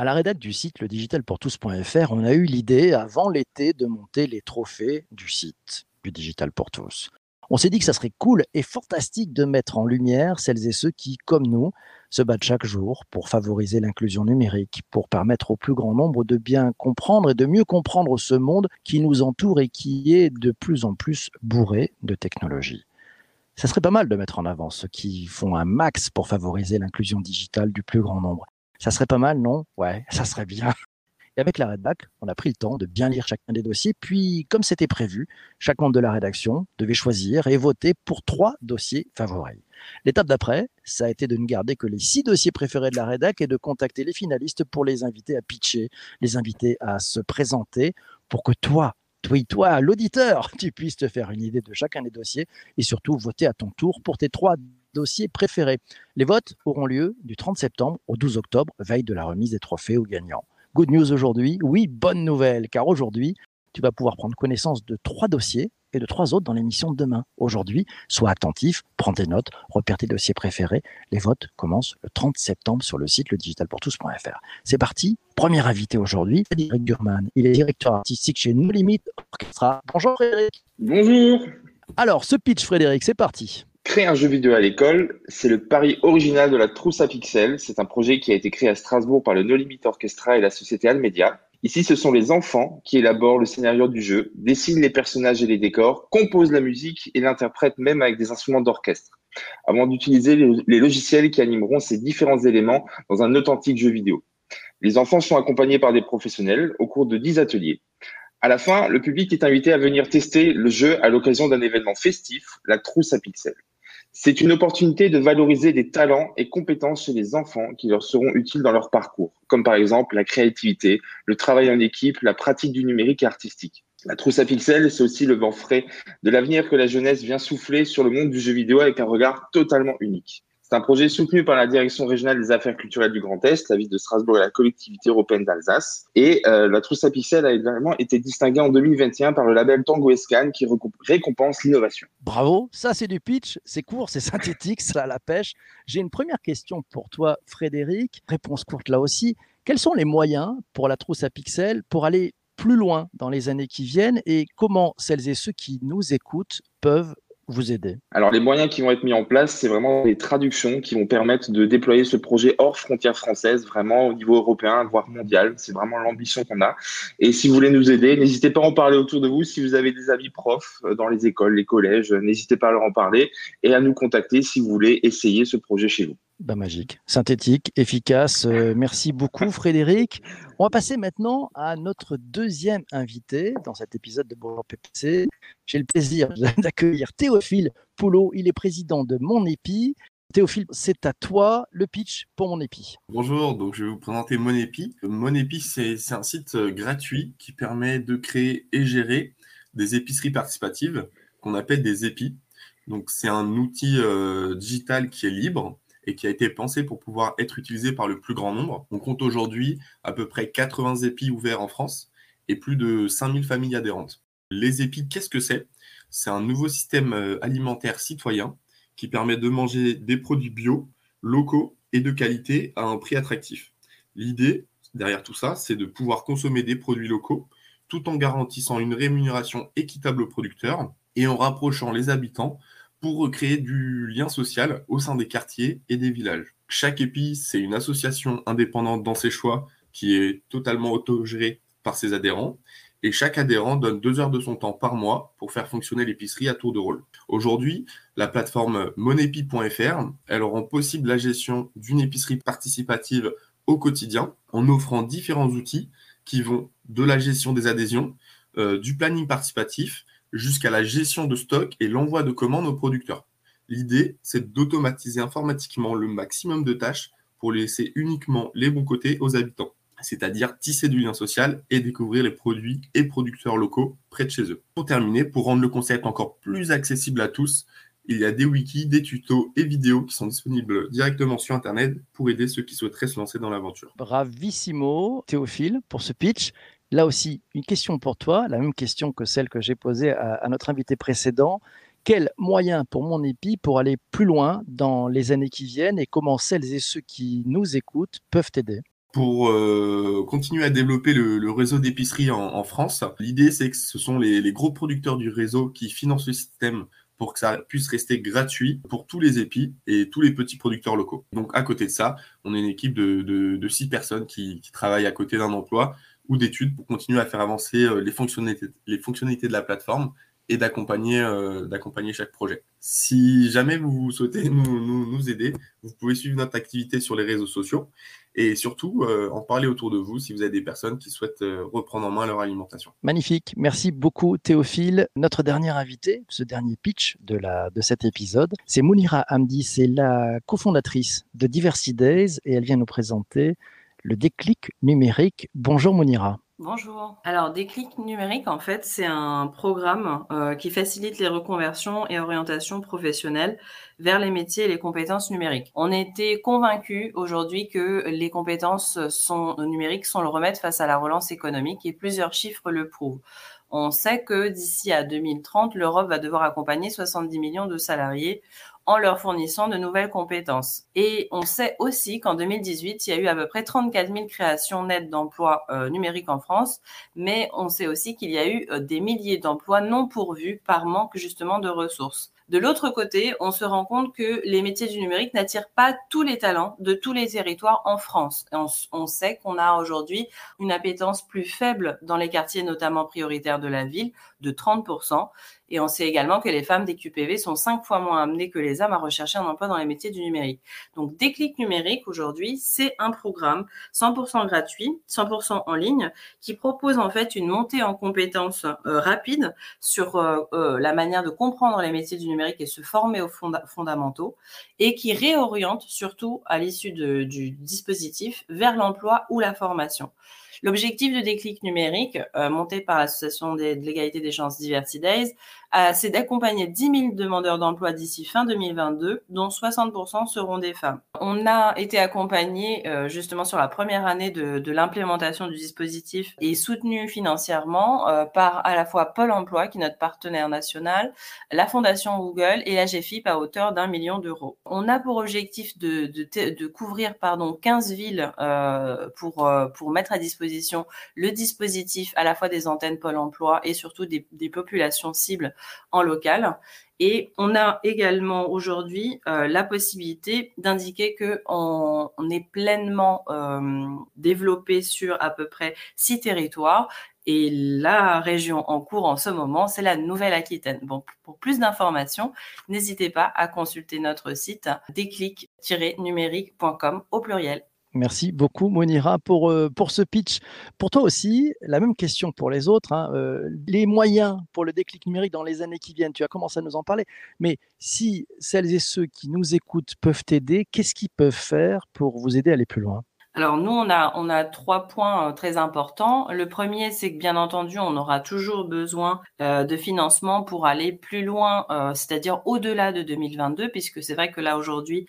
À la rédac du site ledigitalpourtous.fr, on a eu l'idée avant l'été de monter les trophées du site du Digital pour tous. On s'est dit que ça serait cool et fantastique de mettre en lumière celles et ceux qui, comme nous, se battent chaque jour pour favoriser l'inclusion numérique, pour permettre au plus grand nombre de bien comprendre et de mieux comprendre ce monde qui nous entoure et qui est de plus en plus bourré de technologies. Ça serait pas mal de mettre en avant ceux qui font un max pour favoriser l'inclusion digitale du plus grand nombre. Ça serait pas mal, non? Ouais, ça serait bien. Et avec la Redback, on a pris le temps de bien lire chacun des dossiers, puis, comme c'était prévu, chaque membre de la rédaction devait choisir et voter pour trois dossiers favoris. L'étape d'après, ça a été de ne garder que les six dossiers préférés de la rédac et de contacter les finalistes pour les inviter à pitcher, les inviter à se présenter pour que toi, toi, toi, l'auditeur, tu puisses te faire une idée de chacun des dossiers et surtout voter à ton tour pour tes trois dossiers préférés. Les votes auront lieu du 30 septembre au 12 octobre, veille de la remise des trophées aux gagnants. Good news aujourd'hui, oui, bonne nouvelle, car aujourd'hui, tu vas pouvoir prendre connaissance de trois dossiers et de trois autres dans l'émission de demain. Aujourd'hui, sois attentif, prends tes notes, repère tes dossiers préférés. Les votes commencent le 30 septembre sur le site ledigitalpourtous.fr. C'est parti. Premier invité aujourd'hui, Frédéric Gurman. Il est directeur artistique chez No Limit Orchestra. Bonjour Frédéric. Bonjour. Alors, ce pitch, Frédéric, c'est parti. Créer un jeu vidéo à l'école, c'est le pari original de la trousse à pixels. C'est un projet qui a été créé à Strasbourg par le No Limit Orchestra et la société Almedia. Ici, ce sont les enfants qui élaborent le scénario du jeu, dessinent les personnages et les décors, composent la musique et l'interprètent même avec des instruments d'orchestre, avant d'utiliser les logiciels qui animeront ces différents éléments dans un authentique jeu vidéo. Les enfants sont accompagnés par des professionnels au cours de 10 ateliers. À la fin, le public est invité à venir tester le jeu à l'occasion d'un événement festif, la trousse à pixels. C'est une opportunité de valoriser des talents et compétences chez les enfants qui leur seront utiles dans leur parcours, comme par exemple la créativité, le travail en équipe, la pratique du numérique et artistique. La trousse à pixels, c'est aussi le vent frais de l'avenir que la jeunesse vient souffler sur le monde du jeu vidéo avec un regard totalement unique. C'est un projet soutenu par la Direction régionale des affaires culturelles du Grand Est, la ville de Strasbourg et la collectivité européenne d'Alsace. Et euh, la trousse à pixels a également été distinguée en 2021 par le label Tango Escan qui récompense l'innovation. Bravo, ça c'est du pitch, c'est court, c'est synthétique, ça la pêche. J'ai une première question pour toi, Frédéric. Réponse courte là aussi. Quels sont les moyens pour la trousse à pixels pour aller plus loin dans les années qui viennent et comment celles et ceux qui nous écoutent peuvent vous aider Alors, les moyens qui vont être mis en place, c'est vraiment des traductions qui vont permettre de déployer ce projet hors frontières françaises, vraiment au niveau européen, voire mondial. C'est vraiment l'ambition qu'on a. Et si vous voulez nous aider, n'hésitez pas à en parler autour de vous. Si vous avez des amis profs euh, dans les écoles, les collèges, n'hésitez pas à leur en parler et à nous contacter si vous voulez essayer ce projet chez vous. Bah, magique, synthétique, efficace. Euh, merci beaucoup Frédéric. On va passer maintenant à notre deuxième invité dans cet épisode de Bonjour PPC. J'ai le plaisir d'accueillir Théophile Poulot. Il est président de Mon Épi. Théophile, c'est à toi le pitch pour Mon Épi. Bonjour, donc je vais vous présenter Mon Épi. Mon Épi, c'est un site euh, gratuit qui permet de créer et gérer des épiceries participatives qu'on appelle des épis. Donc c'est un outil euh, digital qui est libre et qui a été pensé pour pouvoir être utilisé par le plus grand nombre. On compte aujourd'hui à peu près 80 épis ouverts en France et plus de 5000 familles adhérentes. Les épis, qu'est-ce que c'est? C'est un nouveau système euh, alimentaire citoyen qui permet de manger des produits bio, locaux et de qualité à un prix attractif. L'idée derrière tout ça, c'est de pouvoir consommer des produits locaux tout en garantissant une rémunération équitable aux producteurs et en rapprochant les habitants pour recréer du lien social au sein des quartiers et des villages. Chaque épi, c'est une association indépendante dans ses choix qui est totalement autogérée par ses adhérents et chaque adhérent donne deux heures de son temps par mois pour faire fonctionner l'épicerie à tour de rôle. Aujourd'hui, la plateforme monepi.fr, elle rend possible la gestion d'une épicerie participative au quotidien en offrant différents outils qui vont de la gestion des adhésions, euh, du planning participatif, jusqu'à la gestion de stock et l'envoi de commandes aux producteurs. L'idée, c'est d'automatiser informatiquement le maximum de tâches pour laisser uniquement les bons côtés aux habitants, c'est-à-dire tisser du lien social et découvrir les produits et producteurs locaux près de chez eux. Pour terminer, pour rendre le concept encore plus accessible à tous, il y a des wikis, des tutos et vidéos qui sont disponibles directement sur Internet pour aider ceux qui souhaiteraient se lancer dans l'aventure. Bravissimo, Théophile, pour ce pitch. Là aussi, une question pour toi, la même question que celle que j'ai posée à, notre invité précédent. Quels moyens pour mon épi pour aller plus loin dans les années qui viennent et comment celles et ceux qui nous écoutent peuvent t'aider? Pour euh, continuer à développer le, réseau d'épicerie en, France. L'idée, c'est que ce sont les, gros producteurs du réseau qui financent le système pour que ça puisse rester gratuit pour tous les épis et tous les petits producteurs locaux. Donc, à côté de ça, on est une équipe de, six personnes qui travaillent à côté d'un emploi ou d'études pour continuer à faire avancer euh, les fonctionnalités, les fonctionnalités de la plateforme et d'accompagner euh, d'accompagner chaque projet. Si jamais vous souhaitez nous, aider, vous pouvez suivre notre activité sur les réseaux sociaux et surtout euh, en parler autour de vous si vous avez des personnes qui souhaitent reprendre en main leur alimentation. Magnifique, merci beaucoup Théophile. Notre dernière invitée, ce dernier pitch de, la, de cet épisode, c'est Mounira Hamdi, c'est la cofondatrice de Diversity Days et elle vient nous présenter le déclic numérique. Bonjour Mounira. Bonjour. Alors, Déclic numérique, en fait, c'est un programme euh, qui facilite les reconversions et orientations professionnelles vers les métiers et les compétences numériques. On était convaincus aujourd'hui que les compétences sont, numériques sont le remède face à la relance économique et plusieurs chiffres le prouvent. On sait que d'ici à 2030, l'Europe va devoir accompagner 70 millions de salariés en leur fournissant de nouvelles compétences. Et on sait aussi qu'en 2018, il y a eu à peu près 34 000 créations nettes d'emplois euh, numériques en France, mais on sait aussi qu'il y a eu euh, des milliers d'emplois non pourvus par manque justement de ressources. De l'autre côté, on se rend compte que les métiers du numérique n'attirent pas tous les talents de tous les territoires en France. On, sait qu'on a aujourd'hui une appétence plus faible dans les quartiers notamment prioritaires de la ville, de 30%. Et on sait également que les femmes des QPV sont cinq fois moins amenées que les hommes à rechercher un emploi dans les métiers du numérique. Donc, Déclic numérique, aujourd'hui, c'est un programme 100% gratuit, 100% en ligne, qui propose en fait une montée en compétences euh, rapide sur euh, euh, la manière de comprendre les métiers du numérique et se former aux fondamentaux, et qui réoriente surtout à l'issue du dispositif vers l'emploi ou la formation. L'objectif de déclic numérique, euh, monté par l'Association de l'égalité des chances Diversity Days, euh, c'est d'accompagner 10 000 demandeurs d'emploi d'ici fin 2022, dont 60% seront des femmes. On a été accompagné euh, justement sur la première année de, de l'implémentation du dispositif et soutenu financièrement par à la fois Pôle Emploi, qui est notre partenaire national, la Fondation Google et la GFIP à hauteur d'un million d'euros. On a pour objectif de, de, de couvrir pardon 15 villes pour pour mettre à disposition le dispositif à la fois des antennes Pôle emploi et surtout des, populations cibles en local. Et on a également aujourd'hui euh, la possibilité d'indiquer que on, est pleinement euh, développé sur à peu près six territoires. Et la région en cours en ce moment, c'est la Nouvelle-Aquitaine. Pour plus d'informations, n'hésitez pas à consulter notre site déclic-numérique.com au pluriel. Merci beaucoup, Monira, pour, euh, pour ce pitch. Pour toi aussi, la même question pour les autres. Hein, euh, les moyens pour le déclic numérique dans les années qui viennent, tu as commencé à nous en parler. Mais si celles et ceux qui nous écoutent peuvent t'aider, qu'est-ce qu'ils peuvent faire pour vous aider à aller plus loin? Alors nous, on a, on a trois points euh, très importants. Le premier, c'est que bien entendu, on aura toujours besoin de financement pour aller plus loin, c'est-à-dire au-delà de 2022, puisque c'est vrai que là aujourd'hui,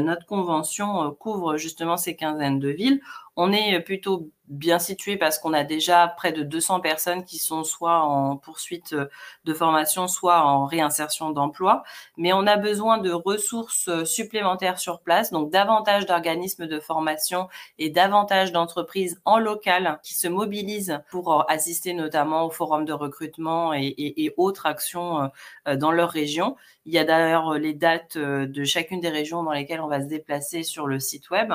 notre convention euh, couvre justement ces quinzaines de villes. On est plutôt bien situé parce qu'on a déjà près de 200 personnes qui sont soit en poursuite euh, de formation, soit en réinsertion d'emploi. Mais on a besoin de ressources supplémentaires sur place, donc davantage d'organismes de formation et davantage d'entreprises en local qui se mobilisent pour assister notamment au forum de recrutement et autres actions dans leur région. Il y a d'ailleurs les dates de chacune des régions dans lesquelles on va se déplacer sur le site web.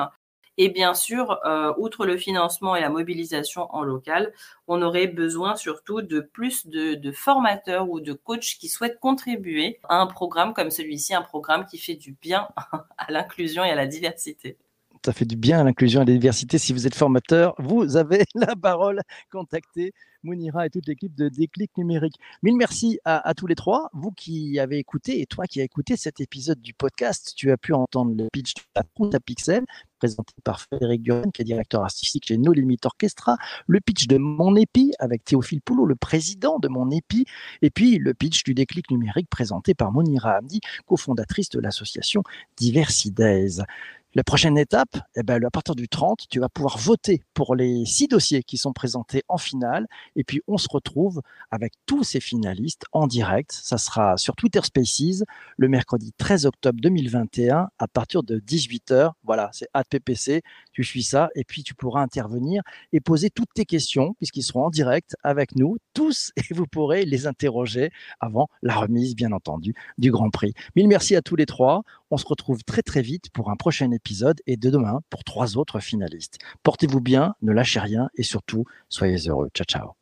Et bien sûr, euh, outre le financement et la mobilisation en local, on aurait besoin surtout de plus de, formateurs ou de coachs qui souhaitent contribuer à un programme comme celui-ci, un programme qui fait du bien à l'inclusion et à la diversité ça fait du bien à l'inclusion et à la diversité. Si vous êtes formateur, vous avez la parole. Contactez Mounira et toute l'équipe de Déclic Numérique. Mille merci à, tous les trois. Vous qui avez écouté et toi qui as écouté cet épisode du podcast, tu as pu entendre le pitch de la Ponte à Pixel présenté par Frédéric Duran, qui est directeur artistique chez No Limit Orchestra, le pitch de Mon Épi avec Théophile Poulot, le président de Mon Épi, et puis le pitch du déclic numérique présenté par Monira Hamdi, cofondatrice de l'association Diversidays. La prochaine étape, eh ben, à partir du 30, tu vas pouvoir voter pour les six dossiers qui sont présentés en finale. Et puis, on se retrouve avec tous ces finalistes en direct. Ça sera sur Twitter Spaces le mercredi 13 octobre 2021 à partir de 18h. Voilà, c'est PPC. Tu suis ça et puis tu pourras intervenir et poser toutes tes questions puisqu'ils seront en direct avec nous tous et vous pourrez les interroger avant la remise, bien entendu, du Grand Prix. Mille merci à tous les trois. On se retrouve très très vite pour un prochain épisode et de demain pour trois autres finalistes. Portez-vous bien, ne lâchez rien et surtout, soyez heureux. Ciao, ciao.